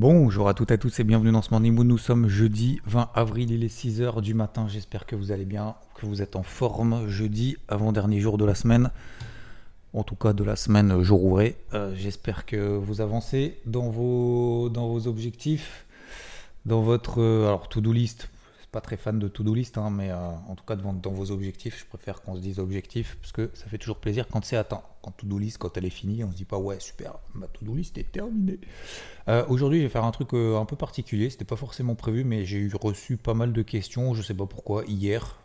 Bonjour à toutes et à tous et bienvenue dans ce Morning. Nous sommes jeudi 20 avril, il est 6h du matin. J'espère que vous allez bien, que vous êtes en forme. Jeudi, avant-dernier jour de la semaine. En tout cas de la semaine, jour ouvré. Euh, J'espère que vous avancez dans vos, objectifs, dans votre euh, alors to-do list. Je suis pas très fan de to-do list, hein, mais euh, en tout cas dans, dans vos objectifs, je préfère qu'on se dise objectifs parce que ça fait toujours plaisir quand c'est atteint. Quand to-do list, quand elle est finie, on se dit pas ouais super, ma to-do list est terminée. Euh, Aujourd'hui, je vais faire un truc euh, un peu particulier. C'était pas forcément prévu, mais j'ai eu reçu pas mal de questions. Je sais pas pourquoi hier,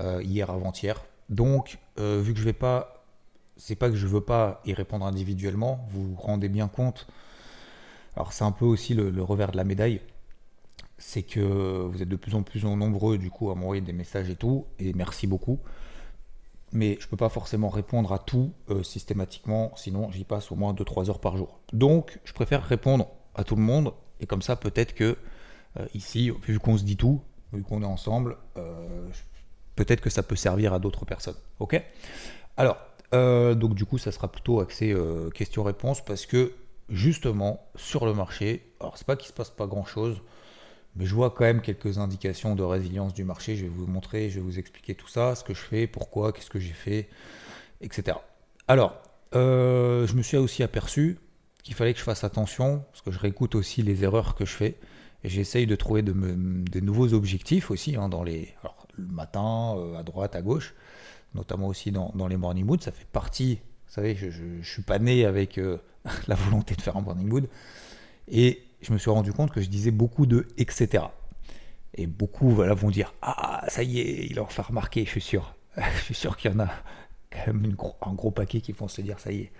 euh, hier avant-hier. Donc, vu que je vais pas c'est pas que je veux pas y répondre individuellement, vous vous rendez bien compte. Alors c'est un peu aussi le revers de la médaille, c'est que vous êtes de plus en plus nombreux du coup à m'envoyer des messages et tout, et merci beaucoup. Mais je peux pas forcément répondre à tout euh, systématiquement, sinon j'y passe au moins 2-3 heures par jour. Donc je préfère répondre à tout le monde, et comme ça peut-être que euh, ici, vu qu'on se dit tout, vu qu'on est ensemble, euh, peut-être que ça peut servir à d'autres personnes. Ok? Alors, donc du coup, ça sera plutôt axé questions-réponses parce que justement sur le marché, alors c'est pas qu'il se passe pas grand-chose, mais je vois quand même quelques indications de résilience du marché. Je vais vous montrer, je vais vous expliquer tout ça, ce que je fais, pourquoi, qu'est-ce que j'ai fait, etc. Alors, euh, je me suis aussi aperçu qu'il fallait que je fasse attention parce que je réécoute aussi les erreurs que je fais et j'essaye de trouver de nouveaux objectifs aussi hein, dans les alors, le matin, euh, à droite, à gauche notamment aussi dans, les morning moods. Ça fait partie, vous savez, je, je suis pas né avec euh, la volonté de faire un morning mood. Et je me suis rendu compte que je disais beaucoup de etc. Et beaucoup voilà, vont dire Ah, ça y est, il en fait remarquer, je suis sûr. je suis sûr qu'il y en a quand même une un gros paquet qui vont se dire Ça y est,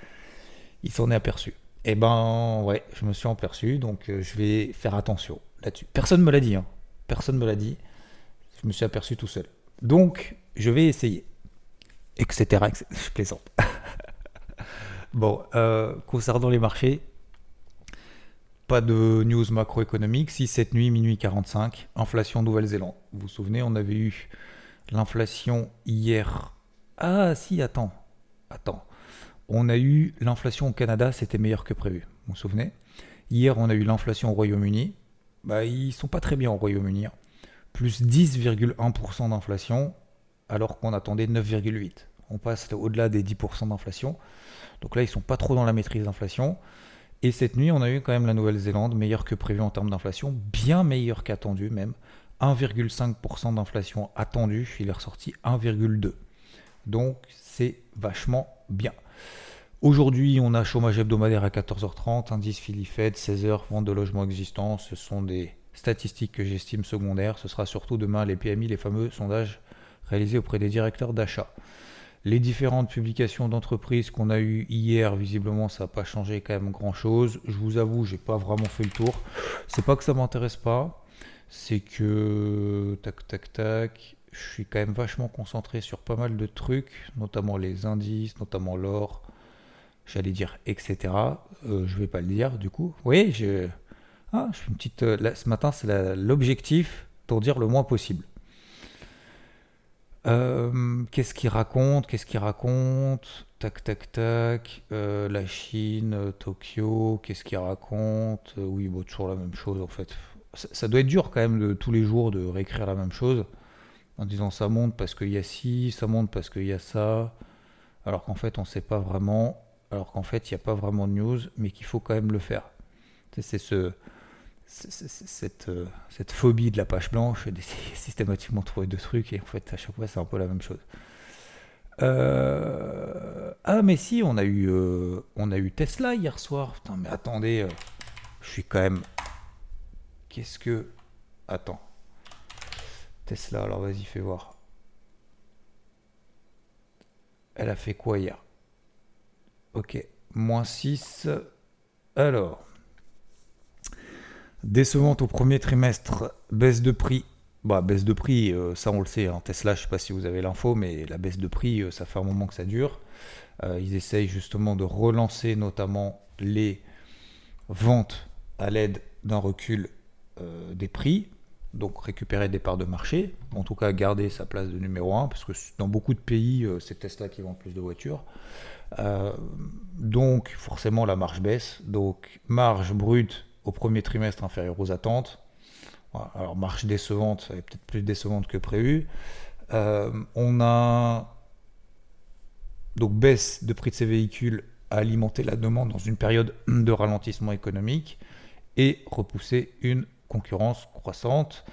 il s'en est aperçu. Et ben, ouais, je me suis aperçu, donc euh, je vais faire attention là-dessus. Personne me l'a dit, hein. Personne me l'a dit. Je me suis aperçu tout seul. Donc, je vais essayer etc. etc. Je plaisante. bon, euh, concernant les marchés, pas de news macroéconomique. Si cette nuit, minuit 45, inflation Nouvelle-Zélande. Vous vous souvenez, on avait eu l'inflation hier. Ah, si, attends. Attends. On a eu l'inflation au Canada, c'était meilleur que prévu. Vous vous souvenez? Hier, on a eu l'inflation au Royaume-Uni. Bah, ils sont pas très bien au Royaume-Uni. hein. Plus 10,1% d'inflation alors qu'on attendait 9,8. On passe au-delà des 10% d'inflation. Donc là, ils sont pas trop dans la maîtrise d'inflation. Et cette nuit, on a eu quand même la Nouvelle-Zélande, meilleure que prévu en termes d'inflation, bien meilleure qu'attendu même. 1,5% d'inflation attendue, il est ressorti 1,2. Donc c'est vachement bien. Aujourd'hui, on a chômage hebdomadaire à 14h30, indice Philly Fed, 16h, vente de logements existants. Ce sont des statistiques que j'estime secondaires. Ce sera surtout demain les PMI, les fameux sondages réalisés auprès des directeurs d'achat. Les différentes publications d'entreprises qu'on a eues hier, visiblement, ça n'a pas changé quand même grand-chose. Je vous avoue, j'ai pas vraiment fait le tour. C'est pas que ça m'intéresse pas, c'est que tac tac tac, je suis quand même vachement concentré sur pas mal de trucs, notamment les indices, notamment l'or. J'allais dire etc. Euh, je vais pas le dire du coup. Oui, je, ah, je fais une petite. euh, ce matin, c'est l'objectif pour dire le moins possible. Euh, qu'est-ce qu'il raconte Qu'est-ce qu'il raconte? Tac, tac, tac. Euh, la Chine, euh, Tokyo, qu'est-ce qu'il raconte? Oui, bon, toujours la même chose en fait. Ça, ça doit être dur quand même de tous les jours de réécrire la même chose en disant ça monte parce qu'il y a ci, ça monte parce qu'il y a ça, alors qu'en fait on sait pas vraiment, alors qu'en fait il n'y a pas vraiment de news, mais qu'il faut quand même le faire. C'est ce, cette, euh, cette phobie de la page blanche, d'essayer systématiquement de trouver deux trucs, et en fait, à chaque fois, c'est un peu la même chose. Euh, Ah, mais si, on a eu, euh, on a eu Tesla hier soir. Putain, mais attendez, je suis quand même. Qu'est-ce que. Attends. Tesla, alors vas-y, fais voir. Elle a fait quoi hier? Ok, moins 6. Alors, décevante au premier trimestre, baisse de prix. Bah, baisse de prix, euh, ça on le sait, hein. Tesla, je ne sais pas si vous avez l'info, mais la baisse de prix, euh, ça fait un moment que ça dure. Euh, ils essayent justement de relancer notamment les ventes à l'aide d'un recul des prix, donc récupérer des parts de marché, en tout cas garder sa place de numéro 1, parce que dans beaucoup de pays, c'est Tesla qui vend plus de voitures. donc forcément la marge baisse, donc marge brute au premier trimestre inférieure aux attentes. Alors marche décevante, elle est peut-être plus décevante que prévu. Euh, on a donc baisse de prix de ces véhicules à alimenter la demande dans une période de ralentissement économique et repousser une concurrence croissante.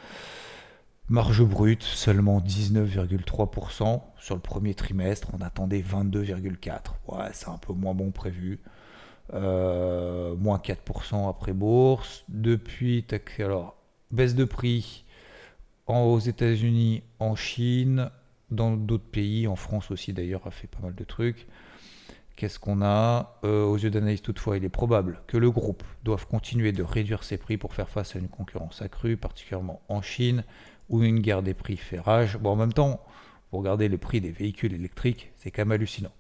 Marge brute seulement 19,3% sur le premier trimestre, on attendait 22,4%. Ouais, c'est un peu moins bon prévu. Euh, moins 4% après bourse. Depuis, alors, baisse de prix aux États-Unis, en Chine, dans d'autres pays, en France aussi d'ailleurs, a fait pas mal de trucs. Qu'est-ce qu'on a? Euh, Aux yeux d'analyse toutefois, il est probable que le groupe doive continuer de réduire ses prix pour faire face à une concurrence accrue, particulièrement en Chine, où une guerre des prix fait rage. Bon, en même temps, pour regarder le prix des véhicules électriques, c'est quand même hallucinant.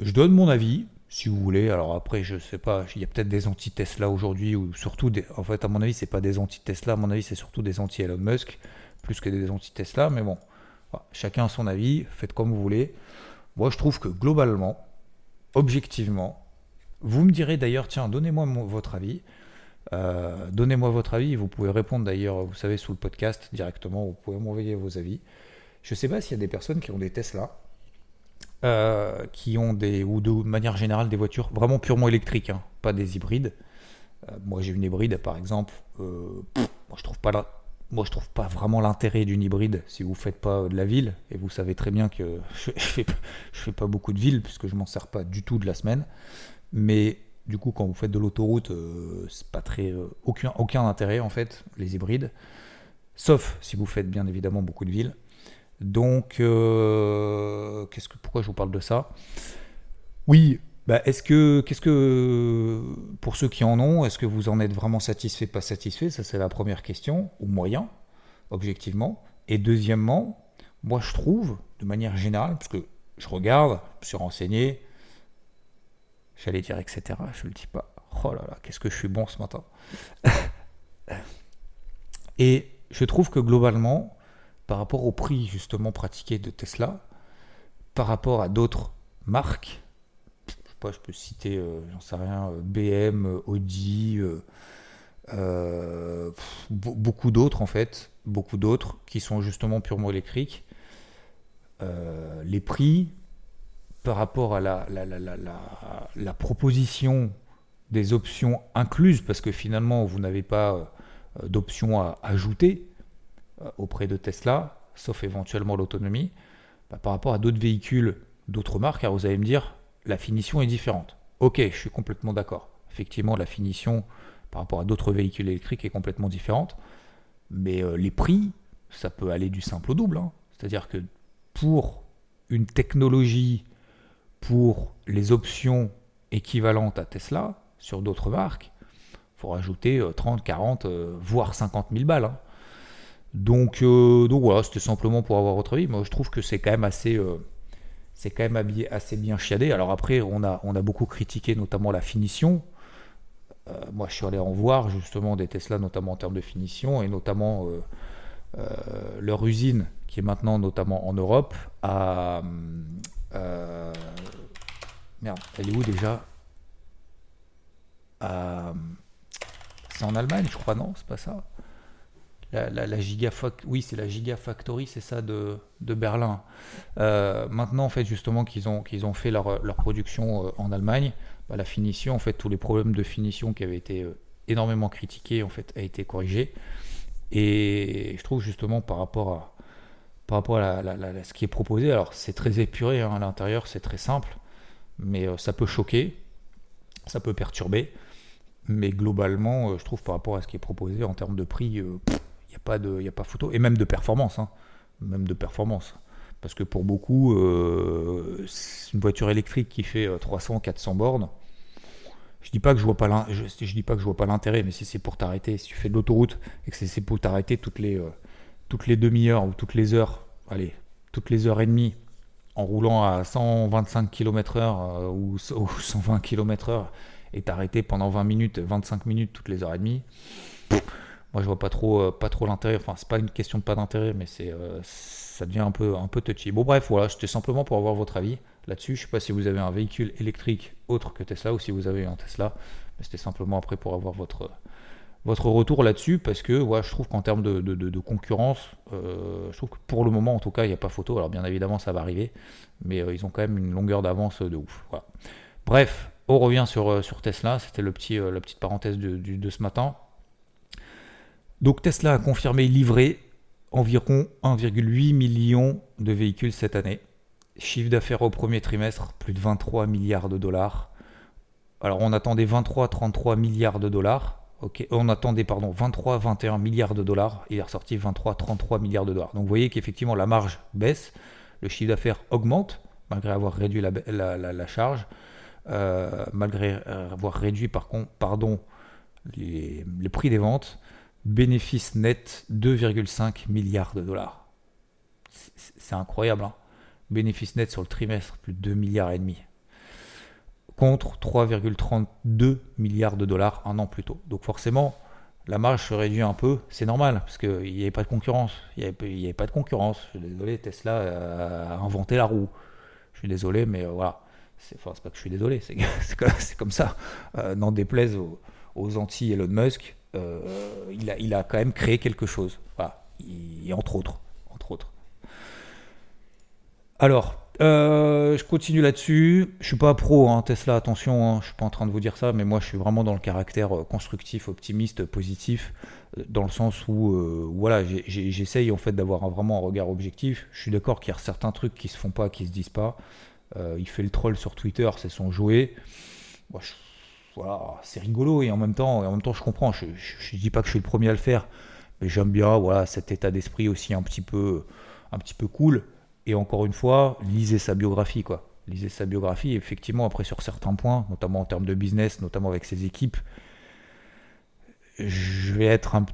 Je donne mon avis, si vous voulez. Alors après, je sais pas, il y a peut-être des anti-Tesla aujourd'hui, ou surtout, des, en fait, à mon avis, c'est pas des anti-Tesla, à mon avis, c'est surtout des anti-Elon Musk, plus que des anti-Tesla, mais bon, chacun a son avis, faites comme vous voulez. Moi, je trouve que globalement, objectivement, vous me direz d'ailleurs, tiens, donnez-moi votre avis. Euh, donnez-moi votre avis, vous pouvez répondre d'ailleurs, vous savez, sous le podcast directement, vous pouvez m'envoyer vos avis. Je ne sais pas s'il y a des personnes qui ont des Tesla, euh, qui ont des, ou de manière générale, des voitures vraiment purement électriques, hein, pas des hybrides. Euh, moi, j'ai une hybride, par exemple. Euh, moi, je trouve pas moi, je trouve pas vraiment l'intérêt d'une hybride si vous faites pas de la ville. Et vous savez très bien que je, je, fais, pas beaucoup de ville puisque je m'en sers pas du tout de la semaine. Mais du coup, quand vous faites de l'autoroute, c'est pas très aucun aucun intérêt en fait les hybrides. Sauf si vous faites bien évidemment beaucoup de villes. Donc, euh, qu'est-ce que, pourquoi je vous parle de ça? Oui, bah, est-ce que, qu'est-ce que, pour ceux qui en ont, est-ce que vous en êtes vraiment satisfait, pas satisfait? Ça, c'est la première question, ou moyen, objectivement. Et deuxièmement, moi, je trouve, de manière générale, parce que je regarde, je me suis renseigné, j'allais dire etc., je le dis pas. Oh là là, qu'est-ce que je suis bon ce matin. Et je trouve que globalement, par rapport au prix justement pratiqué de Tesla, par rapport à d'autres marques, je sais pas, je peux citer, euh, j'en sais rien, euh, BM, Audi, euh, beaucoup d'autres en fait, beaucoup d'autres qui sont justement purement électriques. les prix par rapport à la, la, proposition des options incluses, parce que finalement vous n'avez pas d'options à ajouter, auprès de Tesla, sauf éventuellement l'autonomie, bah, par rapport à d'autres véhicules d'autres marques, car vous allez me dire, la finition est différente. Ok, je suis complètement d'accord. Effectivement, la finition par rapport à d'autres véhicules électriques est complètement différente, mais euh, les prix, ça peut aller du simple au double. Hein. C'est-à-dire que pour une technologie, pour les options équivalentes à Tesla sur d'autres marques, il faut rajouter 30, euh, 40, voire 50 000 balles. Hein. Donc, euh, donc voilà, c'était simplement pour avoir votre avis. Moi, je trouve que c'est quand même assez, euh, assez bien chiadé. Alors après, on a, on a beaucoup critiqué notamment la finition. Euh, moi, je suis allé en voir justement des Tesla, notamment en termes de finition, et notamment leur usine, qui est maintenant notamment en Europe, merde, elle est où déjà? C'est en Allemagne, je crois, non? C'est pas ça? La, la, oui, c'est la Gigafactory, c'est ça de, Berlin. Euh, maintenant, en fait, justement, qu'ils ont, ont fait leur, production euh, en Allemagne, bah, la finition, en fait, tous les problèmes de finition qui avaient été euh, énormément critiqués, en fait, a été corrigé. Et je trouve justement par rapport à, par rapport à, ce qui est proposé, alors c'est très épuré hein, à l'intérieur, c'est très simple, mais ça peut choquer, ça peut perturber. Mais globalement, je trouve par rapport à ce qui est proposé en termes de prix, pas de, y a pas photo. Et même de performance. Hein. Même de performance. Parce que pour beaucoup, euh, une voiture électrique qui fait 300-400 euh, bornes, Je dis pas que je vois pas je, dis pas que je vois pas l'intérêt, mais si c'est pour t'arrêter, si tu fais de l'autoroute et que c'est pour t'arrêter toutes les euh, toutes les demi-heures ou toutes les heures, allez, toutes les heures et demie, en roulant à 125 km/h ou, 120 km/h et t'arrêter pendant 20 minutes, 25 minutes toutes les heures et demie. Moi, je vois pas trop, euh, pas trop l'intérêt. Enfin, c'est pas une question de pas d'intérêt, mais c'est, ça devient un peu, un peu touchy. Bon, bref, voilà, c'était simplement pour avoir votre avis là-dessus. Je sais pas si vous avez un véhicule électrique autre que Tesla ou si vous avez un Tesla. Mais c'était simplement après pour avoir votre, retour là-dessus parce que ouais, je trouve qu'en termes de, concurrence, euh, je trouve que pour le moment en tout cas, il n'y a pas photo. Alors bien évidemment, ça va arriver, mais euh, ils ont quand même une longueur d'avance de ouf. Bref, on revient sur, euh, Tesla. C'était la petite parenthèse de ce matin. Donc Tesla a confirmé livrer environ 1,8 million de véhicules cette année. Chiffre d'affaires au premier trimestre, plus de 23 milliards de dollars. Alors on attendait 23-33 milliards de dollars. Ok, on attendait pardon 23-21 milliards de dollars. Il est ressorti 23-33 milliards de dollars. Donc vous voyez qu'effectivement la marge baisse, le chiffre d'affaires augmente malgré avoir réduit la, charge, euh, malgré avoir réduit par contre, pardon, les prix des ventes. Bénéfice net 2,5 milliards de dollars. C'est incroyable. Hein Bénéfice net sur le trimestre, plus de 2 milliards et demi. Contre 3,32 milliards de dollars un an plus tôt. Donc forcément, la marge se réduit un peu, c'est normal, parce qu'il n'y avait pas de concurrence. Il n'y avait, pas de concurrence. Je suis désolé, Tesla a inventé la roue. Je suis désolé, mais euh, voilà. C'est, pas que je suis désolé, c'est, comme ça. Euh, n'en déplaise aux, anti-Elon Musk, euh, il, a, il a quand même créé quelque chose. Voilà. et entre autres. Entre autres. Alors, euh, je continue là-dessus. Je suis pas pro hein, Tesla, attention, hein, je suis pas en train de vous dire ça, mais moi je suis vraiment dans le caractère euh, constructif, optimiste, positif, dans le sens où voilà, j'essaye en fait d'avoir vraiment un regard objectif. Je suis d'accord qu'il y a certains trucs qui se font pas, qui se disent pas. il fait le troll sur Twitter, c'est son jouet. Voilà, c'est rigolo et en même temps, en même temps je comprends. Je, je, dis pas que je suis le premier à le faire, mais j'aime bien voilà cet état d'esprit aussi un petit peu, un petit peu cool. Et encore une fois, lisez sa biographie, quoi. Lisez sa biographie. Effectivement, après, sur certains points, notamment en termes de business, notamment avec ses équipes, je vais être un.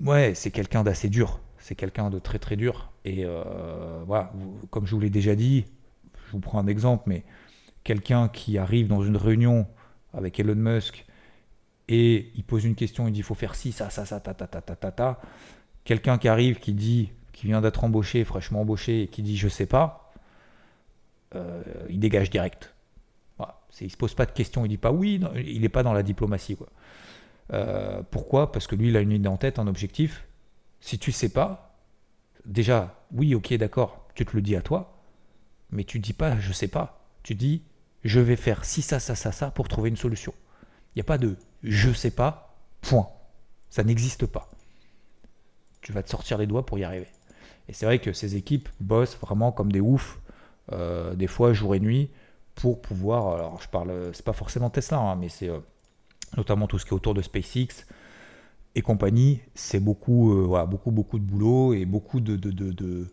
Ouais, c'est quelqu'un d'assez dur. C'est quelqu'un de très très dur. Et euh, voilà, comme je vous l'ai déjà dit, je vous prends un exemple, mais quelqu'un qui arrive dans une réunion avec Elon Musk et il pose une question, il dit il faut faire ci, ça, ça, ça, ta, ta, ta, ta, ta, ta. Quelqu'un qui arrive qui dit qui vient d'être embauché, fraîchement embauché, et qui dit je sais pas, euh, il dégage direct. Voilà. Il se pose pas de questions, il dit pas oui, il n'est pas dans la diplomatie. Quoi. Euh, pourquoi? Parce que lui, il a une idée en tête, un objectif. Si tu sais pas, déjà, oui, ok, d'accord, tu te le dis à toi, mais tu dis pas je sais pas. Tu dis je vais faire ci, ça, ça, ça, ça pour trouver une solution. Il n'y a pas de je sais pas, point. Ça n'existe pas. Tu vas te sortir les doigts pour y arriver. Et c'est vrai que ces équipes bossent vraiment comme des oufs, euh, des fois jour et nuit, pour pouvoir. Alors, je parle, c'est pas forcément Tesla, hein, mais c'est euh, notamment tout ce qui est autour de SpaceX et compagnie. C'est beaucoup, euh, beaucoup, beaucoup de boulot et beaucoup de, de, de,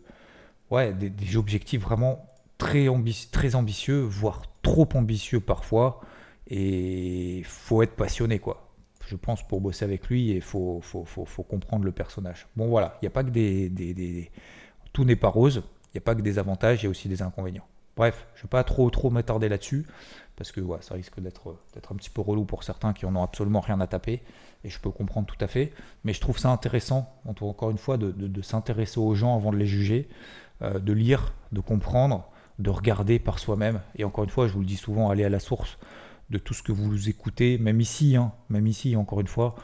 ouais, des, objectifs vraiment très, très ambitieux, voire trop ambitieux parfois. Et faut être passionné, quoi je pense, pour bosser avec lui et faut, faut, faut, comprendre le personnage. Bon voilà, il n'y a pas que des... des, Tout n'est pas rose, il n'y a pas que des avantages, il y a aussi des inconvénients. Bref, je ne vais pas trop, trop m'attarder là-dessus, parce que ça risque d'être un petit peu relou pour certains qui en ont absolument rien à taper, et je peux comprendre tout à fait, mais je trouve ça intéressant, encore une fois, de, de, s'intéresser aux gens avant de les juger, euh, de lire, de comprendre, de regarder par soi-même, et encore une fois, je vous le dis souvent, aller à la source de tout ce que vous écoutez, même ici, hein, même ici, encore une fois,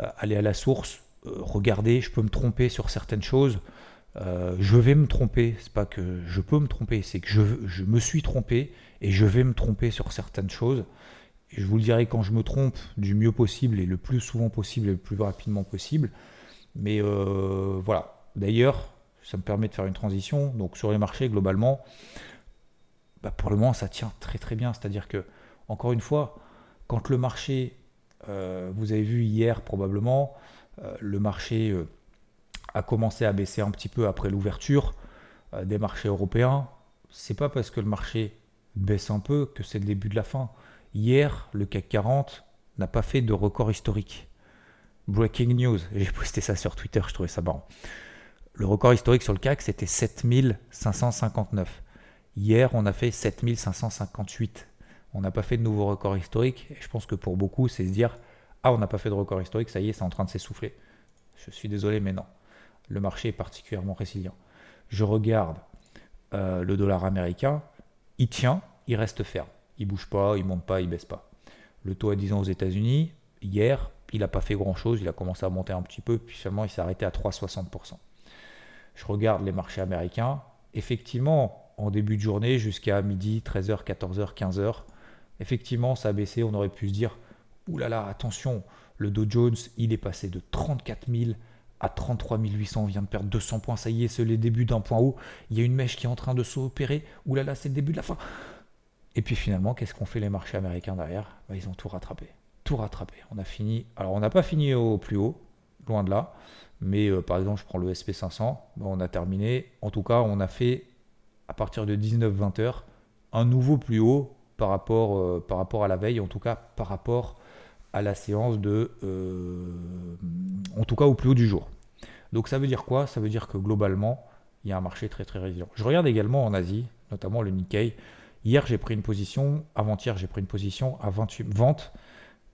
euh, aller à la source, euh, regardez, je peux me tromper sur certaines choses, euh, je vais me tromper, c'est pas que je peux me tromper, c'est que je, je, me suis trompé et je vais me tromper sur certaines choses. Je vous le dirai quand je me trompe du mieux possible et le plus souvent possible et le plus rapidement possible. Mais voilà. D'ailleurs, ça me permet de faire une transition. Donc sur les marchés, globalement, bah, pour le moment, ça tient très très bien. C'est-à-dire que encore une fois, quand le marché, euh, vous avez vu hier probablement, euh, le marché euh, a commencé à baisser un petit peu après l'ouverture des marchés européens, c'est pas parce que le marché baisse un peu que c'est le début de la fin. Hier, le CAC 40 n'a pas fait de record historique. Breaking news, j'ai posté ça sur Twitter, je trouvais ça marrant. Le record historique sur le CAC, c'était 7559. Hier, on a fait 7558. On n'a pas fait de nouveau record historique. Et je pense que pour beaucoup, c'est se dire Ah, on n'a pas fait de record historique, ça y est, c'est en train de s'essouffler. Je suis désolé, mais non. Le marché est particulièrement résilient. Je regarde euh, le dollar américain, il tient, il reste ferme. Il bouge pas, il monte pas, il baisse pas. Le taux à 10 ans aux États-Unis, hier, il n'a pas fait grand-chose, il a commencé à monter un petit peu, puis finalement il s'est arrêté à 3,60%. Je regarde les marchés américains, effectivement, en début de journée jusqu'à midi, 13h, 14h, 15h, effectivement ça a baissé, on aurait pu se dire, oulala, attention, le Dow Jones, il est passé de 34 000 à 33 800, on vient de perdre 200 points, ça y est, c'est le début d'un point haut, il y a une mèche qui est en train de s'opérer, oulala, c'est le début de la fin. Et puis finalement, qu'est-ce qu'ont fait les marchés américains derrière? Bah, Ils ont tout rattrapé. Tout rattrapé. On a fini. Alors, on n'a pas fini au plus haut, loin de là. Mais euh, par exemple, je prends le SP500. Bah, on a terminé. En tout cas, on a fait, à partir de 19-20 heures, un nouveau plus haut par rapport, euh, par rapport à la veille. En tout cas, par rapport à la séance de. Euh, en tout cas, au plus haut du jour. Donc, ça veut dire quoi? Ça veut dire que globalement, il y a un marché très très résilient. Je regarde également en Asie, notamment le Nikkei. Hier, j'ai pris une position, avant-hier, j'ai pris une position à 28, vente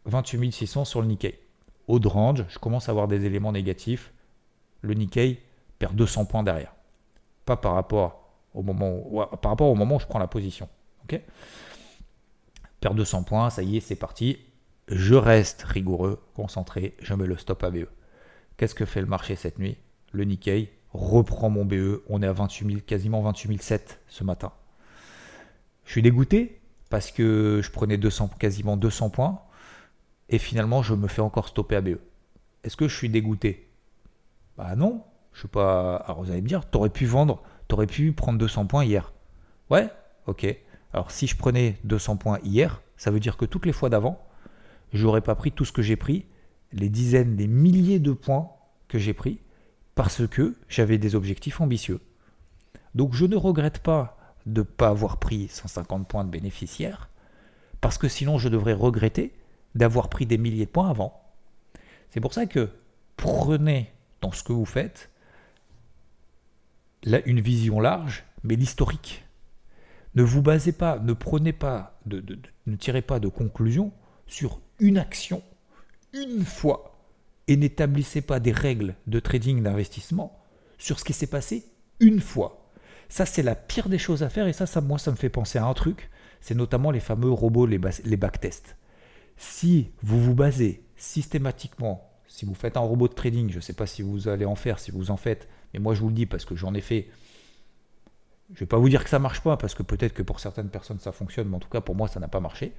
28 600 sur le Nikkei. Au range, je commence à avoir des éléments négatifs. Le Nikkei perd 200 points derrière. Pas par rapport moment par rapport au moment où je prends la position. Ok? 200 points, ça y est, c'est parti. Je reste rigoureux, concentré, je mets le stop à BE. Qu'est-ce que fait le marché cette nuit? Le Nikkei reprend mon BE. On est à 28 000, quasiment 28 007 ce matin. Je suis dégoûté parce que je prenais 200, quasiment 200 points et finalement je me fais encore stopper à BE. Est-ce que je suis dégoûté? Bah non, je suis pas. Alors vous allez me dire, t'aurais pu vendre, t'aurais pu prendre 200 points hier. Ouais, ok. Alors si je prenais 200 points hier, ça veut dire que toutes les fois d'avant, j'aurais pas pris tout ce que j'ai pris, les dizaines, les milliers de points que j'ai pris, parce que j'avais des objectifs ambitieux. Donc je ne regrette pas de ne pas avoir pris 150 points de bénéficiaire, parce que sinon je devrais regretter d'avoir pris des milliers de points avant. C'est pour ça que prenez dans ce que vous faites là, une vision large, mais l'historique. Ne vous basez pas, ne prenez pas, de, ne tirez pas de conclusion sur une action, une fois, et n'établissez pas des règles de trading d'investissement sur ce qui s'est passé une fois. Ça, c'est la pire des choses à faire. Et ça, ça, moi, ça me fait penser à un truc. C'est notamment les fameux robots, les, les backtests. Si vous vous basez systématiquement, si vous faites un robot de trading, je ne sais pas si vous allez en faire, si vous en faites, mais moi je vous le dis parce que j'en ai fait. Je vais pas vous dire que ça marche pas, parce que peut-être que pour certaines personnes ça fonctionne, mais en tout cas pour moi ça n'a pas marché.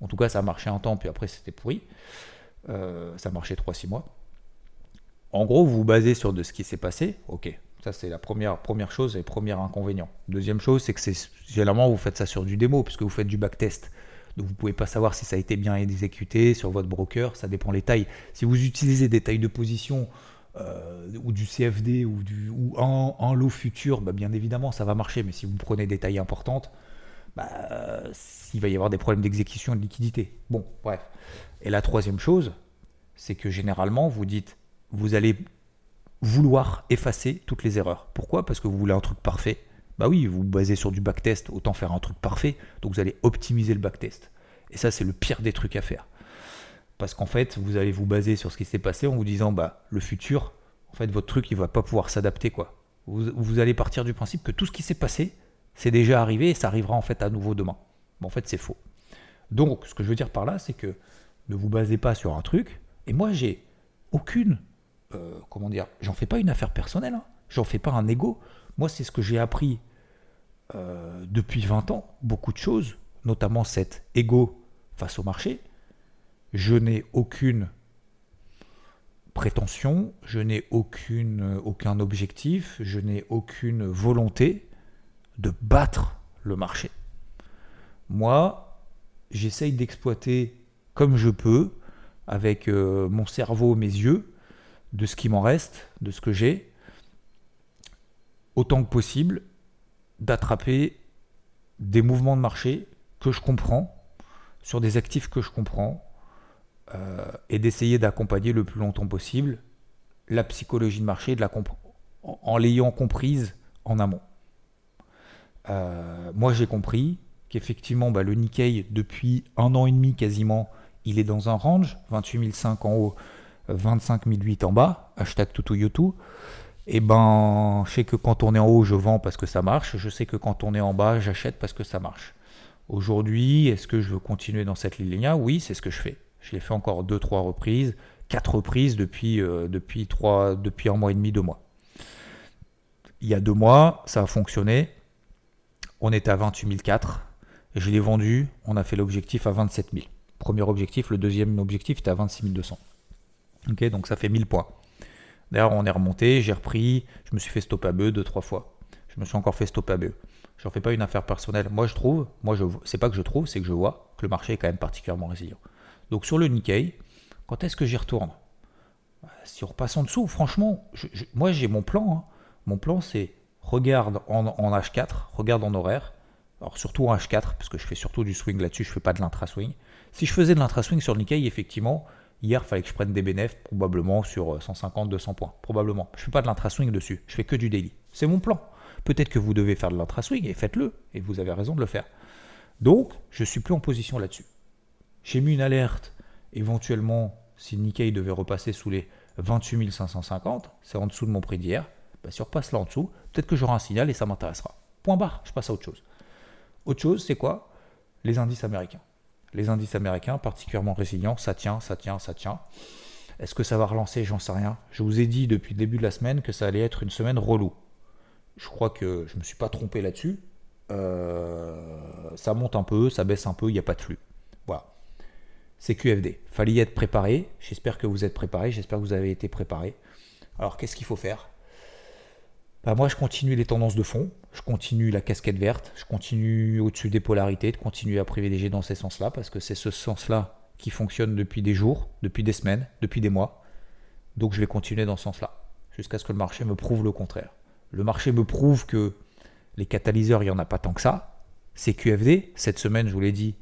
En tout cas ça a marché un temps, puis après c'était pourri. Euh, ça marchait 3-6 mois. En gros, vous vous basez sur de ce qui s'est passé, ok, ça, c'est la première, première chose et premier inconvénient. Deuxième chose, c'est que c'est généralement vous faites ça sur du démo, puisque vous faites du backtest. Donc vous ne pouvez pas savoir si ça a été bien exécuté sur votre broker, ça dépend les tailles. Si vous utilisez des tailles de position euh, ou du CFD ou, du, ou un, lot futur, bah, bien évidemment ça va marcher. Mais si vous prenez des tailles importantes, bah, il va y avoir des problèmes d'exécution et de liquidité. Bon, bref. Et la troisième chose, c'est que généralement vous dites, vous allez vouloir effacer toutes les erreurs. Pourquoi? Parce que vous voulez un truc parfait. Bah oui, vous vous basez sur du backtest, autant faire un truc parfait. Donc vous allez optimiser le backtest. Et ça, c'est le pire des trucs à faire. Parce qu'en fait, vous allez vous baser sur ce qui s'est passé en vous disant, bah, le futur, en fait, votre truc, il va pas pouvoir s'adapter, quoi. Vous, allez partir du principe que tout ce qui s'est passé, c'est déjà arrivé et ça arrivera en fait à nouveau demain. En fait, c'est faux. Donc, ce que je veux dire par là, c'est que ne vous basez pas sur un truc. Et moi, j'ai aucune euh, comment dire, j'en fais pas une affaire personnelle, hein. j'en fais pas un ego. Moi, c'est ce que j'ai appris euh, depuis 20 ans, beaucoup de choses, notamment cet ego face au marché. Je n'ai aucune prétention, je n'ai aucune, aucun objectif, je n'ai aucune volonté de battre le marché. Moi, j'essaye d'exploiter comme je peux, avec euh, mon cerveau, mes yeux, de ce qui m'en reste, de ce que j'ai, autant que possible, d'attraper des mouvements de marché que je comprends, sur des actifs que je comprends euh, et d'essayer d'accompagner le plus longtemps possible la psychologie de marché en, l'ayant comprise en amont. Euh, moi, j'ai compris qu'effectivement, bah, le Nikkei, depuis un an et demi quasiment, il est dans un range, 28 500 en haut, 25 008 en bas, hashtag youtube Et ben, je sais que quand on est en haut, je vends parce que ça marche. Je sais que quand on est en bas, j'achète parce que ça marche. Aujourd'hui, est-ce que je veux continuer dans cette ligne-là Oui, c'est ce que je fais. Je l'ai fait encore deux, trois reprises, quatre reprises depuis, euh, depuis, trois, depuis un mois et demi, deux mois. Il y a deux mois, ça a fonctionné. On était à 28 004. Je l'ai vendu. On a fait l'objectif à 27 000. Premier objectif. Le deuxième objectif était à 26 200. Ok, donc ça fait 1000 points. D'ailleurs, on est remonté. J'ai repris. Je me suis fait stop à bœuf deux, trois fois. Je me suis encore fait stop à bœuf. Je n'en fais pas une affaire personnelle. Moi, je trouve, moi, je, c'est pas que je trouve, c'est que je vois que le marché est quand même particulièrement résilient. Donc, sur le Nikkei, quand est-ce que j'y retourne? Si on repasse en dessous, franchement, moi, j'ai mon plan. Hein. Mon plan, c'est regarde en, H4, regarde en horaire. Alors, surtout en H4, parce que je fais surtout du swing là-dessus, je ne fais pas de l'intra-swing. Si je faisais de l'intra-swing sur le Nikkei, effectivement, hier, il fallait que je prenne des bénéfices, probablement sur 150, 200 points. Probablement. Je ne fais pas de l'intra-swing dessus. Je fais que du daily. C'est mon plan. Peut-être que vous devez faire de l'intra-swing et faites-le. Et vous avez raison de le faire. Donc, je suis plus en position là-dessus. J'ai mis une alerte, éventuellement, si Nikkei devait repasser sous les 28 550, c'est en dessous de mon prix d'hier. Bah, si on repasse là en dessous, peut-être que j'aurai un signal et ça m'intéressera. Point barre, je passe à autre chose. Autre chose, c'est quoi? Les indices américains. Les indices américains, particulièrement résilients, ça tient, ça tient, ça tient. Est-ce que ça va relancer? J'en sais rien. Je vous ai dit depuis le début de la semaine que ça allait être une semaine relou. Je crois que je ne me suis pas trompé là-dessus. Euh, ça monte un peu, ça baisse un peu, il n'y a pas de flux. C'est QFD. Fallait y être préparé. J'espère que vous êtes préparé. J'espère que vous avez été préparé. Alors, qu'est-ce qu'il faut faire? Bah, Moi, je continue les tendances de fond. Je continue la casquette verte. Je continue au-dessus des polarités, de continuer à privilégier dans ces sens-là, parce que c'est ce sens-là qui fonctionne depuis des jours, depuis des semaines, depuis des mois. Donc, je vais continuer dans ce sens-là, jusqu'à ce que le marché me prouve le contraire. Le marché me prouve que les catalyseurs, il n'y en a pas tant que ça. C'est QFD. Cette semaine, je vous l'ai dit,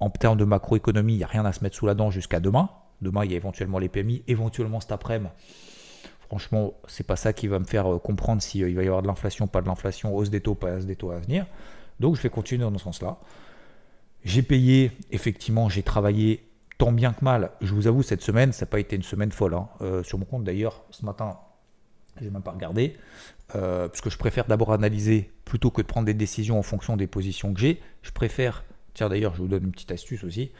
en termes de macroéconomie, il n'y a rien à se mettre sous la dent jusqu'à demain. Demain, il y a éventuellement les PMI, éventuellement cet après-midi. Franchement, c'est pas ça qui va me faire euh, comprendre s'il euh, va y avoir de l'inflation, pas de l'inflation, hausse des taux, pas hausse des taux à venir. Donc, je vais continuer dans ce sens-là. J'ai payé, effectivement, j'ai travaillé tant bien que mal. Je vous avoue, cette semaine, ça n'a pas été une semaine folle. Hein. Euh, sur mon compte, d'ailleurs, ce matin, j'ai même pas regardé, parce que je préfère d'abord analyser plutôt que de prendre des décisions en fonction des positions que j'ai. Je préfère, d'ailleurs, je vous donne une petite astuce aussi.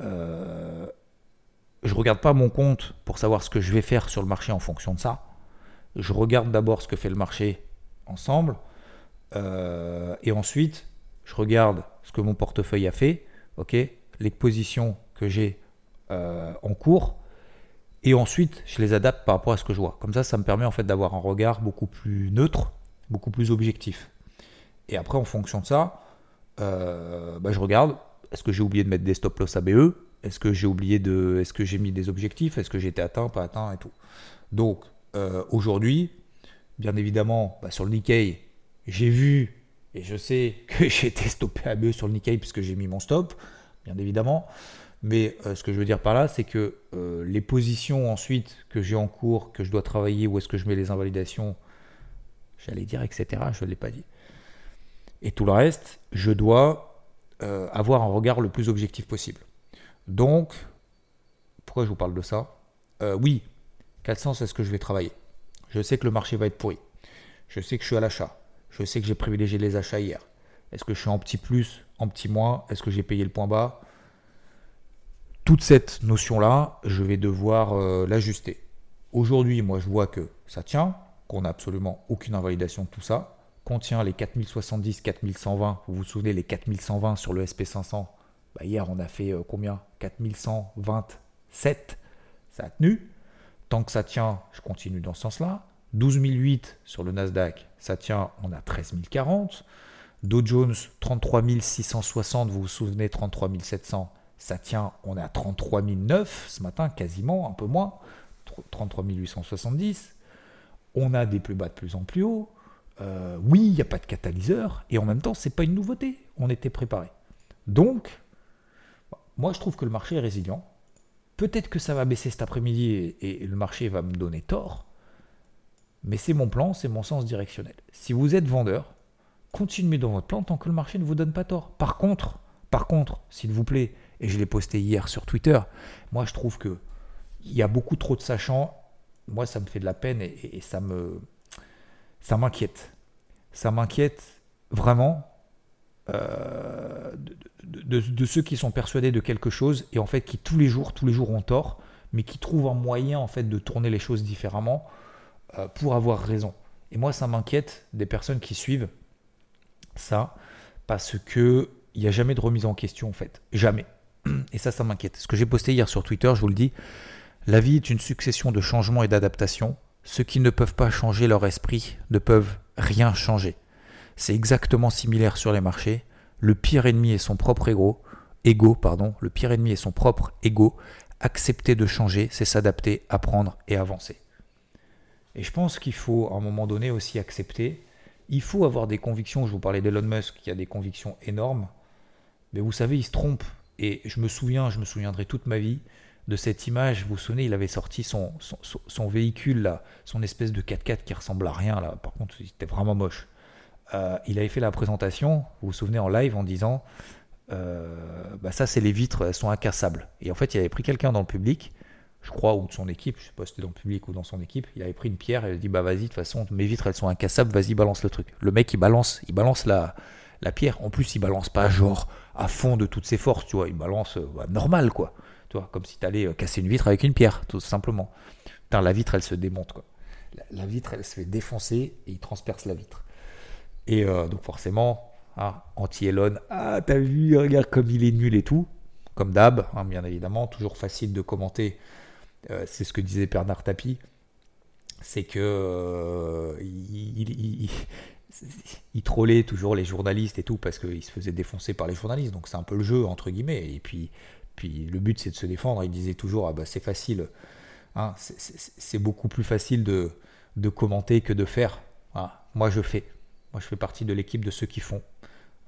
Euh, je regarde pas mon compte pour savoir ce que je vais faire sur le marché en fonction de ça. Je regarde d'abord ce que fait le marché ensemble, euh, et ensuite je regarde ce que mon portefeuille a fait, les positions que j'ai euh, en cours et ensuite, je les adapte par rapport à ce que je vois. Comme ça, ça me permet en fait d'avoir un regard beaucoup plus neutre, beaucoup plus objectif. Et après, en fonction de ça, euh, bah, je regarde, est-ce que j'ai oublié de mettre des stop loss ABE Est-ce que j'ai oublié de. Est-ce que j'ai mis des objectifs? Est-ce que j'étais atteint, pas atteint et tout? Donc, euh, aujourd'hui, bien évidemment, bah, sur le Nikkei, j'ai vu et je sais que j'ai été stoppé ABE sur le Nikkei puisque j'ai mis mon stop, bien évidemment. Mais euh, ce que je veux dire par là, c'est que les positions ensuite que j'ai en cours, que je dois travailler, où est-ce que je mets les invalidations, j'allais dire, etc., je ne l'ai pas dit. Et tout le reste, je dois euh, avoir un regard le plus objectif possible. Donc, pourquoi je vous parle de ça? Oui, quel sens est-ce que je vais travailler Je sais que le marché va être pourri. Je sais que je suis à l'achat. Je sais que j'ai privilégié les achats hier. Est-ce que je suis en petit plus, en petit moins? Est-ce que j'ai payé le point bas? Toute cette notion-là, je vais devoir euh, l'ajuster. Aujourd'hui, moi, je vois que ça tient, qu'on n'a absolument aucune invalidation de tout ça, qu'on tient les 4070, 4120. Vous vous souvenez, les 4120 sur le SP500, bah, hier, on a fait euh, combien? 4127, ça a tenu. Tant que ça tient, je continue dans ce sens-là. 12008 sur le Nasdaq, ça tient, on a 13040. Dow Jones, 33660, vous vous souvenez, 33700 ça tient, on à 33 009 ce matin, quasiment, un peu moins, 33 870. On a des plus bas de plus en plus haut. Euh, oui, il n'y a pas de catalyseur, et en même temps, ce n'est pas une nouveauté. On était préparé. Donc, moi je trouve que le marché est résilient. Peut-être que ça va baisser cet après-midi et, le marché va me donner tort. Mais c'est mon plan, c'est mon sens directionnel. Si vous êtes vendeur, continuez dans votre plan tant que le marché ne vous donne pas tort. Par contre, par contre, s'il vous plaît, et je l'ai posté hier sur Twitter, moi je trouve que il y a beaucoup trop de sachants. Moi, ça me fait de la peine et, ça me, ça m'inquiète. Ça m'inquiète vraiment euh, de, ceux qui sont persuadés de quelque chose et en fait qui tous les jours, tous les jours ont tort, mais qui trouvent un moyen en fait de tourner les choses différemment euh, pour avoir raison. Et moi, ça m'inquiète des personnes qui suivent ça parce que il n'y a jamais de remise en question en fait, jamais. Et ça, ça m'inquiète. Ce que j'ai posté hier sur Twitter, je vous le dis, la vie est une succession de changements et d'adaptations. Ceux qui ne peuvent pas changer leur esprit ne peuvent rien changer. C'est exactement similaire sur les marchés. Le pire ennemi est son propre ego. Ego, pardon. Le pire ennemi est son propre ego. Accepter de changer, c'est s'adapter, apprendre et avancer. Et je pense qu'il faut à un moment donné aussi accepter. Il faut avoir des convictions. Je vous parlais d'Elon Musk qui a des convictions énormes. Mais vous savez, il se trompe. Et je me souviens, je me souviendrai toute ma vie de cette image. Vous vous souvenez, il avait sorti son, véhicule, son espèce de 4x4 qui ressemble à rien. Là. Par contre, c'était vraiment moche. Euh, il avait fait la présentation, vous vous souvenez, en live en disant euh, bah Ça, c'est les vitres, elles sont incassables. Et en fait, il avait pris quelqu'un dans le public, je crois, ou de son équipe, je sais pas si c'était dans le public ou dans son équipe. Il avait pris une pierre et il a dit Bah, vas-y, de toute façon, mes vitres, elles sont incassables, vas-y, balance le truc. Le mec, il balance, il balance la, la pierre. En plus, il balance pas genre à fond de toutes ses forces, tu vois. Il balance euh, bah, normal, quoi. Comme si tu allais euh, casser une vitre avec une pierre, tout simplement. La vitre, elle se démonte. La, vitre, elle se fait défoncer et il transperce la vitre. Et euh, donc, forcément, hein, anti-Elon, ah, t'as vu, regarde comme il est nul et tout. Comme d'hab, hein, bien évidemment, toujours facile de commenter. c'est ce que disait Bernard Tapie c'est que il, il trollait toujours les journalistes et tout parce qu'il se faisait défoncer par les journalistes. Donc c'est un peu le jeu entre guillemets. Et puis, puis le but c'est de se défendre. Il disait toujours ah bah c'est facile, hein, c'est beaucoup plus facile de, commenter que de faire. Hein. Moi je fais. Moi je fais partie de l'équipe de ceux qui font.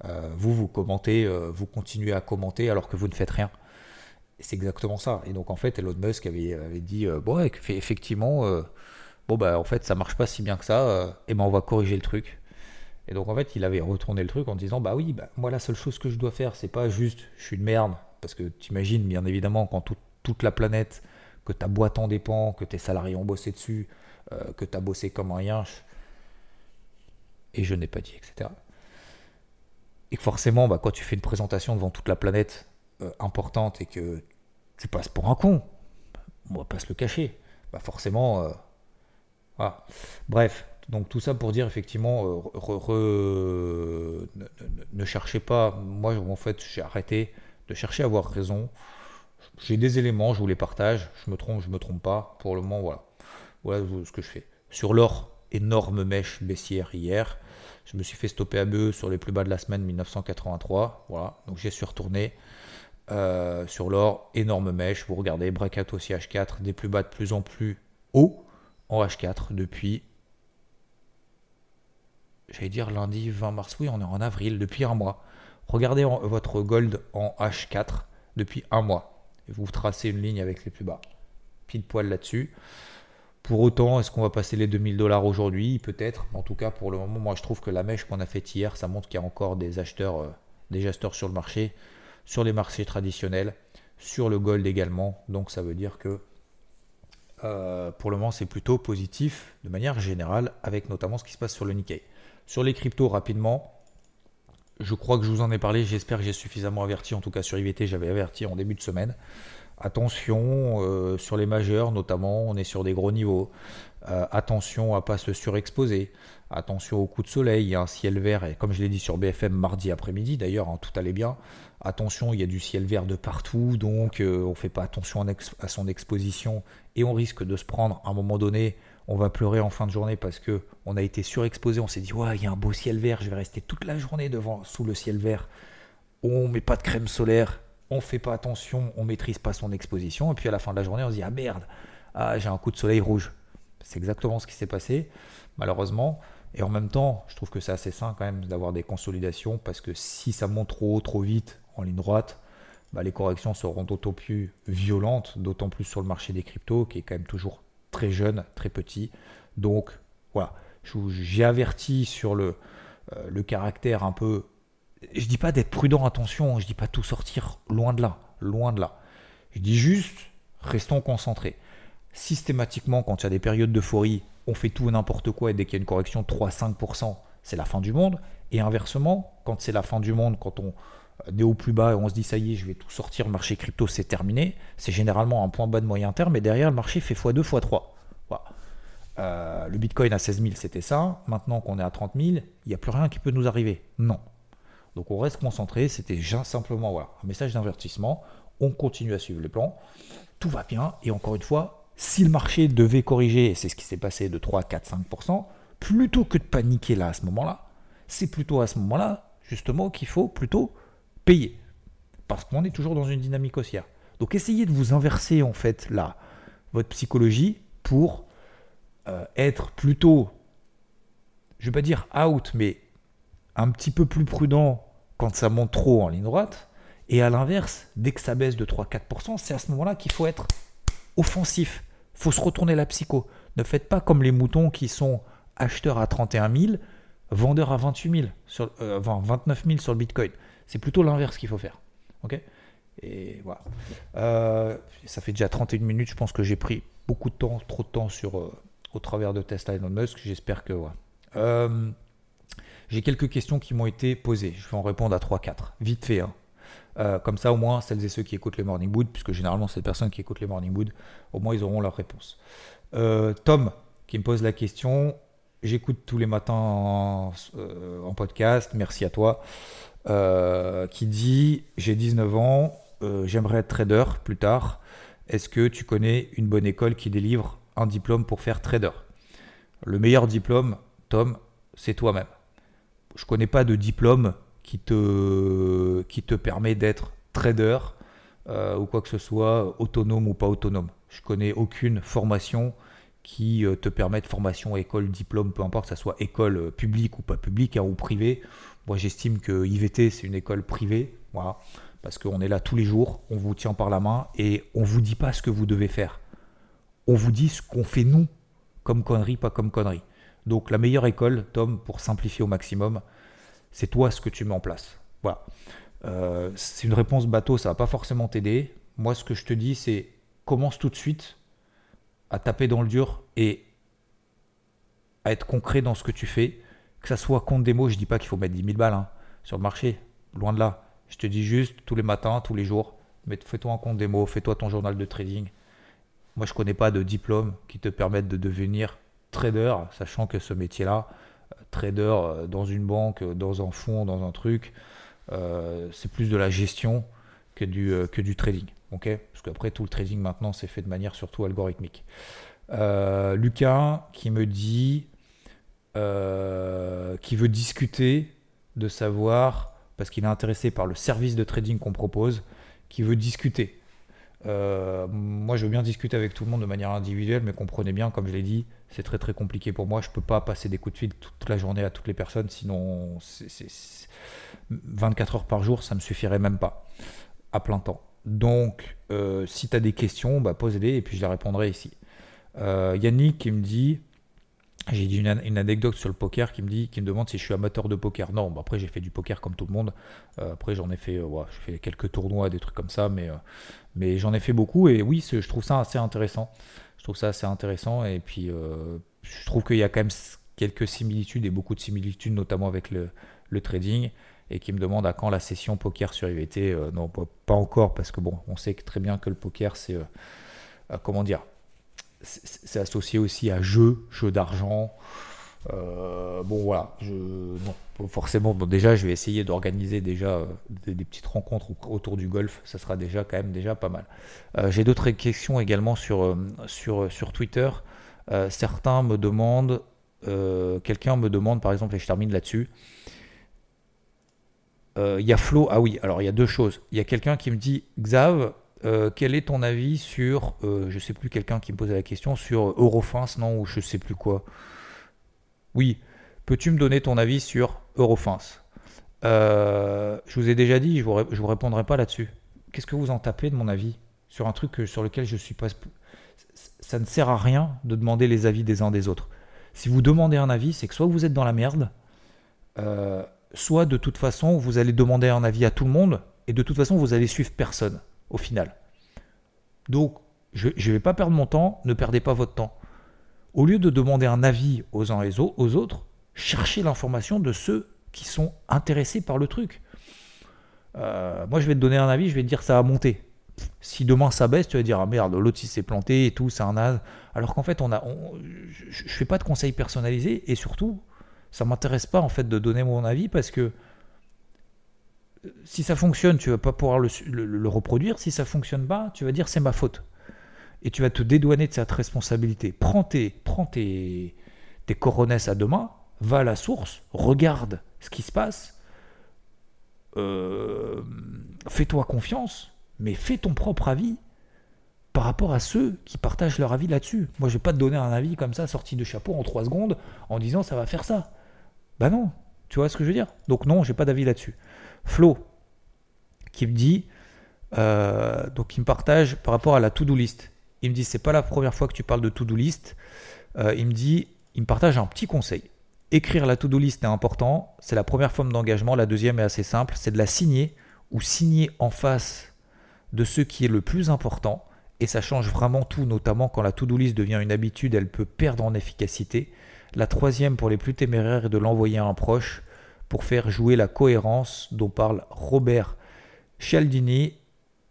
Euh, vous vous commentez, euh, vous continuez à commenter alors que vous ne faites rien. C'est exactement ça. Et donc en fait Elon Musk avait, avait dit euh, bon effectivement bon bah en fait ça marche pas si bien que ça. et ben on va corriger le truc. Et donc en fait, il avait retourné le truc en disant bah oui, bah, moi la seule chose que je dois faire, c'est pas juste je suis une merde, parce que tu imagines bien évidemment quand toute la planète, que ta boîte en dépend, que tes salariés ont bossé dessus, euh, que tu as bossé comme un rien, et je n'ai pas dit, etc. Et que forcément, bah, quand tu fais une présentation devant toute la planète euh, importante et que tu passes pour un con, on va pas se le cacher, bah forcément, euh, voilà. Bref, donc tout ça pour dire effectivement, euh, ne, cherchez pas, moi en fait j'ai arrêté de chercher à avoir raison. J'ai des éléments, je vous les partage, je me trompe, je me trompe pas. Pour le moment, voilà. Voilà ce que je fais. Sur l'or, énorme mèche baissière hier. Je me suis fait stopper à BE sur les plus bas de la semaine 1983. Voilà, donc j'ai su retourner. Euh, sur l'or, énorme mèche. Vous regardez, breakout aussi H4, des plus bas de plus en plus haut en H4 depuis j'allais dire lundi 20 mars, oui, on est en avril, depuis un mois. Regardez votre gold en H4 depuis un mois. Et vous tracez une ligne avec les plus bas. Pile poil là-dessus. Pour autant, est-ce qu'on va passer les 2000 dollars aujourd'hui? Peut-être. En tout cas, pour le moment, moi je trouve que la mèche qu'on a faite hier, ça montre qu'il y a encore des acheteurs, euh, des acheteurs sur le marché, sur les marchés traditionnels, sur le gold également. Donc ça veut dire que euh, pour le moment, c'est plutôt positif de manière générale, avec notamment ce qui se passe sur le Nikkei. Sur les cryptos, rapidement, je crois que je vous en ai parlé, j'espère que j'ai suffisamment averti, en tout cas sur IVT, j'avais averti en début de semaine. Attention euh, sur les majeurs, notamment, on est sur des gros niveaux. Euh, attention à ne pas se surexposer. Attention au coup de soleil, il y un ciel vert, et comme je l'ai dit sur BFM mardi après-midi, d'ailleurs, hein, tout allait bien. Attention, il y a du ciel vert de partout, donc euh, on ne fait pas attention à son exposition et on risque de se prendre à un moment donné on va pleurer en fin de journée parce que on a été surexposé, on s'est dit ouais, il y a un beau ciel vert, je vais rester toute la journée devant sous le ciel vert. On met pas de crème solaire, on fait pas attention, on maîtrise pas son exposition et puis à la fin de la journée, on se dit ah merde, ah, j'ai un coup de soleil rouge. C'est exactement ce qui s'est passé malheureusement et en même temps, je trouve que c'est assez sain quand même d'avoir des consolidations parce que si ça monte trop haut, trop vite en ligne droite, bah, les corrections seront d'autant plus violentes, d'autant plus sur le marché des cryptos, qui est quand même toujours très jeune, très petit. Donc voilà, j'ai averti sur le, euh, le caractère un peu. Je dis pas d'être prudent, attention, je dis pas tout sortir, loin de là, loin de là. Je dis juste, restons concentrés. Systématiquement, quand il y a des périodes d'euphorie, on fait tout et n'importe quoi et dès qu'il y a une correction 3-5%, c'est la fin du monde. Et inversement, quand c'est la fin du monde, quand on est au plus bas et on se dit ça y est, je vais tout sortir, le marché crypto c'est terminé, c'est généralement un point bas de moyen terme, et derrière le marché fait x2, x3. Voilà. le Bitcoin à 16 000, c'était ça. Maintenant qu'on est à 30 000, il n'y a plus rien qui peut nous arriver. Non. Donc on reste concentré. C'était simplement voilà, un message d'avertissement. On continue à suivre les plans. Tout va bien. Et encore une fois, si le marché devait corriger, et c'est ce qui s'est passé de 3, 4, 5%, plutôt que de paniquer là à ce moment-là, c'est plutôt à ce moment-là, justement, qu'il faut plutôt payer. Parce qu'on est toujours dans une dynamique haussière. Donc essayez de vous inverser en fait là, votre psychologie pour euh, être plutôt, je ne vais pas dire out, mais un petit peu plus prudent quand ça monte trop en ligne droite. Et à l'inverse, dès que ça baisse de 3-4%, c'est à ce moment-là qu'il faut être offensif. Il faut se retourner la psycho. Ne faites pas comme les moutons qui sont acheteurs à 31 000, vendeurs à 28 000, sur, 29 000 sur le Bitcoin. C'est plutôt l'inverse qu'il faut faire. Ok? Et voilà. Euh, ça fait déjà 31 minutes. Je pense que j'ai pris beaucoup de temps, trop de temps sur, euh, au travers de Tesla Elon Musk. J'espère que. Euh, j'ai quelques questions qui m'ont été posées. Je vais en répondre à 3-4. Vite fait. Hein. comme ça, au moins, celles et ceux qui écoutent les Morning Wood, puisque généralement, c'est des personnes qui écoutent les Morning Wood, au moins, ils auront leur réponse. Tom, qui me pose la question J'écoute tous les matins en, podcast. Merci à toi. Euh, qui dit J'ai 19 ans, euh, j'aimerais être trader plus tard. Est-ce que tu connais une bonne école qui délivre un diplôme pour faire trader? Le meilleur diplôme, Tom, c'est toi-même. Je connais pas de diplôme qui te, qui te permet d'être trader euh, ou quoi que ce soit, autonome ou pas autonome. Je connais aucune formation qui te permet de formation, école, diplôme, peu importe, que ce soit école publique ou pas publique, hein, ou privée, moi, j'estime que IVT, c'est une école privée, voilà, parce qu'on est là tous les jours, on vous tient par la main et on ne vous dit pas ce que vous devez faire. On vous dit ce qu'on fait nous, comme connerie, pas comme connerie. Donc, la meilleure école, Tom, pour simplifier au maximum, c'est toi ce que tu mets en place. Voilà. Euh, c'est une réponse bateau, ça va pas forcément t'aider. Moi, ce que je te dis, c'est commence tout de suite à taper dans le dur et à être concret dans ce que tu fais que ça soit compte démo, je dis pas qu'il faut mettre 10 000 balles hein, sur le marché, loin de là. Je te dis juste tous les matins, tous les jours, fais-toi un compte démo, fais-toi ton journal de trading. Moi, je connais pas de diplôme qui te permette de devenir trader, sachant que ce métier-là, euh, trader euh, dans une banque, euh, dans un fonds, dans un truc, c'est plus de la gestion que du, que du trading. ok? Parce qu'après, tout le trading maintenant, c'est fait de manière surtout algorithmique. Lucas qui me dit euh, qui veut discuter de savoir, parce qu'il est intéressé par le service de trading qu'on propose, qui veut discuter. Euh, moi, je veux bien discuter avec tout le monde de manière individuelle, mais comprenez bien, comme je l'ai dit, c'est très très compliqué pour moi. Je peux pas passer des coups de fil toute la journée à toutes les personnes, sinon 24 heures par jour, ça me suffirait même pas à plein temps. Donc, euh, si tu as des questions, bah, pose-les et puis je les répondrai ici. Yannick qui me dit j'ai dit une, anecdote sur le poker qui me dit, qui me demande si je suis amateur de poker. Non, après j'ai fait du poker comme tout le monde. Euh, après j'en ai fait, euh, fait quelques tournois, des trucs comme ça, mais, euh, mais j'en ai fait beaucoup et oui, je trouve ça assez intéressant. Je trouve ça assez intéressant et puis je trouve qu'il y a quand même quelques similitudes et beaucoup de similitudes, notamment avec le, le trading. Et qui me demande à quand la session poker sur IVT. non, pas encore parce que bon, on sait très bien que le poker c'est comment dire c'est associé aussi à jeu, jeu d'argent. Euh, bon voilà, non, forcément, bon, déjà je vais essayer d'organiser déjà euh, des, petites rencontres autour du golf, ça sera déjà quand même déjà pas mal. Euh, j'ai d'autres questions également sur, sur, sur Twitter. certains me demandent, quelqu'un me demande par exemple, et je termine là-dessus, il y a Flo, ah oui, alors il y a deux choses. Il y a quelqu'un qui me dit, Xav, euh, quel est ton avis sur, euh, je sais plus, quelqu'un qui me posait la question, sur Eurofins, non, ou je sais plus quoi Oui, peux-tu me donner ton avis sur Eurofins? Euh, Je vous ai déjà dit, je vous, vous répondrai pas là-dessus. qu'est-ce que vous en tapez de mon avis sur un truc sur lequel je suis pas. Ça ne sert à rien de demander les avis des uns des autres. Si vous demandez un avis, c'est que soit vous êtes dans la merde, euh, soit de toute façon vous allez demander un avis à tout le monde et de toute façon vous allez suivre personne au final. Donc je ne vais pas perdre mon temps, ne perdez pas votre temps. Au lieu de demander un avis aux uns et aux autres, cherchez l'information de ceux qui sont intéressés par le truc. Euh, moi, je vais te donner un avis, je vais te dire ça a monté. Si demain ça baisse, tu vas dire ah merde, l'autre il s'est planté et tout, c'est un as. Alors qu'en fait, on a, je, ne fais pas de conseils personnalisés et surtout, ça m'intéresse pas en fait de donner mon avis parce que si ça fonctionne, tu vas pas pouvoir le, reproduire. Si ça fonctionne pas, tu vas dire c'est ma faute et tu vas te dédouaner de cette responsabilité. Prends tes, prends tes, tes coronesses à deux mains, va à la source, regarde ce qui se passe, euh, fais-toi confiance, mais fais ton propre avis par rapport à ceux qui partagent leur avis là-dessus. Moi, je vais pas te donner un avis comme ça, sorti de chapeau en trois secondes, en disant ça va faire ça. Bah non, tu vois ce que je veux dire? Donc non, j'ai pas d'avis là-dessus. Flo, qui me dit, euh, donc il me partage par rapport à la to-do list. Il me dit c'est pas la première fois que tu parles de to-do list. Euh, il me dit, il me partage un petit conseil. Écrire la to-do list est important. C'est la première forme d'engagement. La deuxième est assez simple, c'est de la signer ou signer en face de ce qui est le plus important. Et ça change vraiment tout, notamment quand la to-do list devient une habitude, elle peut perdre en efficacité. La troisième, pour les plus téméraires, est de l'envoyer à un proche pour faire jouer la cohérence dont parle Robert Cialdini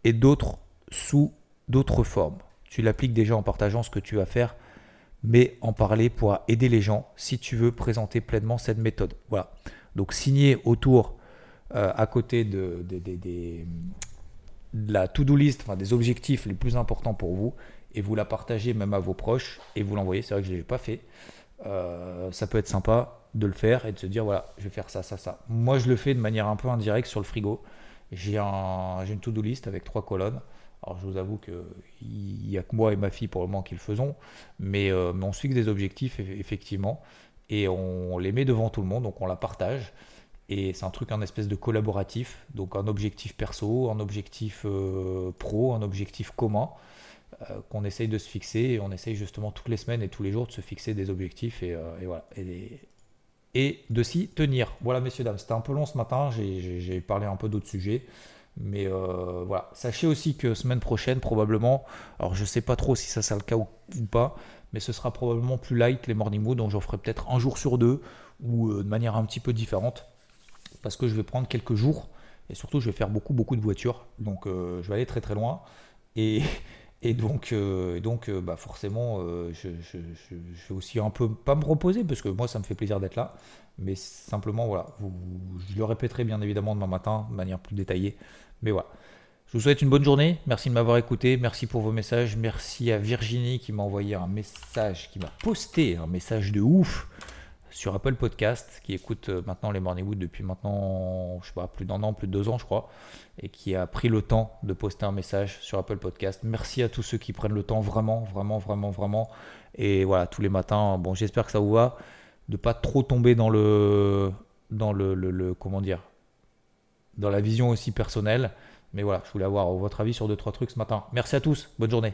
et d'autres sous d'autres formes tu l'appliques déjà en partageant ce que tu vas faire, mais en parler pour aider les gens si tu veux présenter pleinement cette méthode. Voilà. Donc signer autour, euh, à côté de, la to-do list, enfin, des objectifs les plus importants pour vous, et vous la partagez même à vos proches, et vous l'envoyez. C'est vrai que je ne l'ai pas fait. Euh, ça peut être sympa de le faire et de se dire voilà, je vais faire ça, ça, ça. Moi, je le fais de manière un peu indirecte sur le frigo. J'ai un, une to-do list avec trois colonnes. Alors je vous avoue qu'il n'y a que moi et ma fille pour le moment qui le faisons, mais, euh, on se fixe des objectifs effectivement, et on les met devant tout le monde, donc on la partage. Et c'est un truc, un espèce de collaboratif, donc un objectif perso, un objectif euh, pro, un objectif commun, euh, qu'on essaye de se fixer, et on essaye justement toutes les semaines et tous les jours de se fixer des objectifs, et, voilà, et de s'y tenir. Voilà messieurs, dames, c'était un peu long ce matin, j'ai parlé un peu d'autres sujets. Mais euh, voilà, sachez aussi que semaine prochaine, probablement, alors je sais pas trop si ça sera le cas ou, pas, mais ce sera probablement plus light les morning mood, donc j'en ferai peut-être un jour sur deux ou euh, de manière un petit peu différente, parce que je vais prendre quelques jours et surtout je vais faire beaucoup beaucoup de voitures, donc euh, je vais aller très très loin et, et donc, donc bah forcément je, vais aussi un peu pas me reposer parce que moi ça me fait plaisir d'être là, mais simplement voilà, je le répéterai bien évidemment demain matin de manière plus détaillée. Mais voilà. Je vous souhaite une bonne journée. Merci de m'avoir écouté. Merci pour vos messages. Merci à Virginie qui m'a envoyé un message, qui m'a posté un message de ouf sur Apple Podcast, qui écoute euh, maintenant les Morning Wood depuis maintenant, je sais pas, plus d'un an, plus de deux ans, je crois, et qui a pris le temps de poster un message sur Apple Podcast. Merci à tous ceux qui prennent le temps, vraiment, vraiment, vraiment, vraiment. Et voilà, tous les matins, bon, j'espère que ça vous va, de pas trop tomber dans le, dans le, le comment dire, dans la vision aussi personnelle. Mais voilà, je voulais avoir votre avis sur deux, trois trucs ce matin. Merci à tous. Bonne journée.